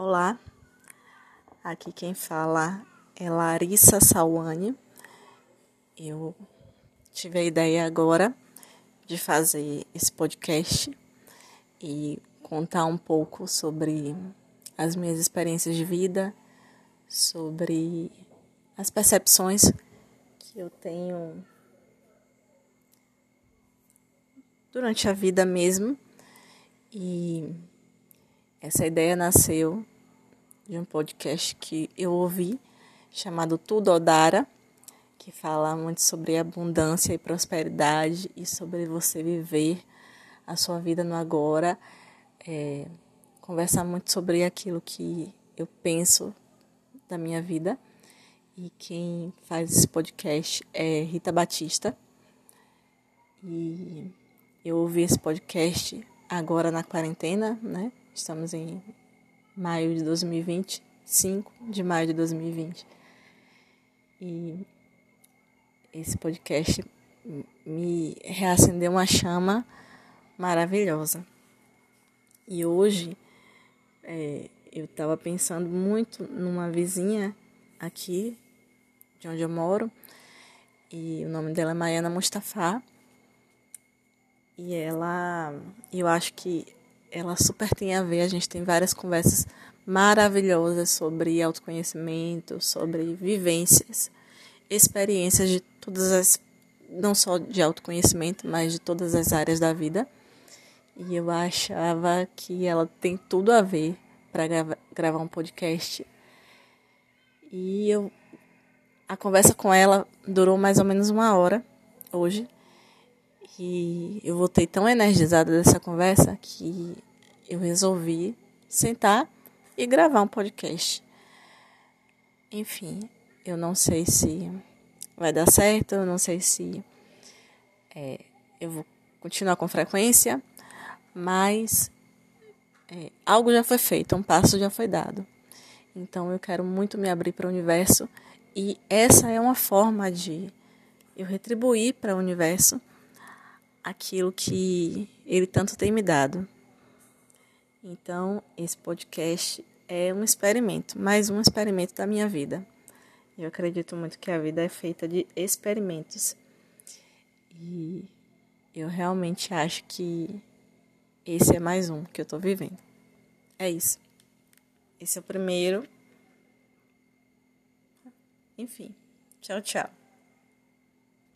Olá, aqui quem fala é Larissa Salwane. Eu tive a ideia agora de fazer esse podcast e contar um pouco sobre as minhas experiências de vida, sobre as percepções que eu tenho durante a vida mesmo. E essa ideia nasceu de um podcast que eu ouvi chamado Tudo Odara, que fala muito sobre abundância e prosperidade e sobre você viver a sua vida no agora. É, conversa muito sobre aquilo que eu penso da minha vida. E quem faz esse podcast é Rita Batista. E eu ouvi esse podcast agora na quarentena, né? Estamos em maio de 2020, 5 de maio de 2020. E esse podcast me reacendeu uma chama maravilhosa. E hoje é, eu estava pensando muito numa vizinha aqui de onde eu moro. E o nome dela é Maiana Mustafa. E ela, eu acho que ela super tem a ver. A gente tem várias conversas maravilhosas sobre autoconhecimento, sobre vivências, experiências de todas as, não só de autoconhecimento, mas de todas as áreas da vida. E eu achava que ela tem tudo a ver para grava, gravar um podcast. E eu a conversa com ela durou mais ou menos uma hora hoje. E eu voltei tão energizada dessa conversa que eu resolvi sentar e gravar um podcast. Enfim, eu não sei se vai dar certo, eu não sei se é, eu vou continuar com frequência, mas é, algo já foi feito, um passo já foi dado. Então eu quero muito me abrir para o universo e essa é uma forma de eu retribuir para o universo aquilo que ele tanto tem me dado. Então, esse podcast é um experimento, mais um experimento da minha vida. Eu acredito muito que a vida é feita de experimentos. E eu realmente acho que esse é mais um que eu estou vivendo. É isso. Esse é o primeiro. Enfim, tchau, tchau.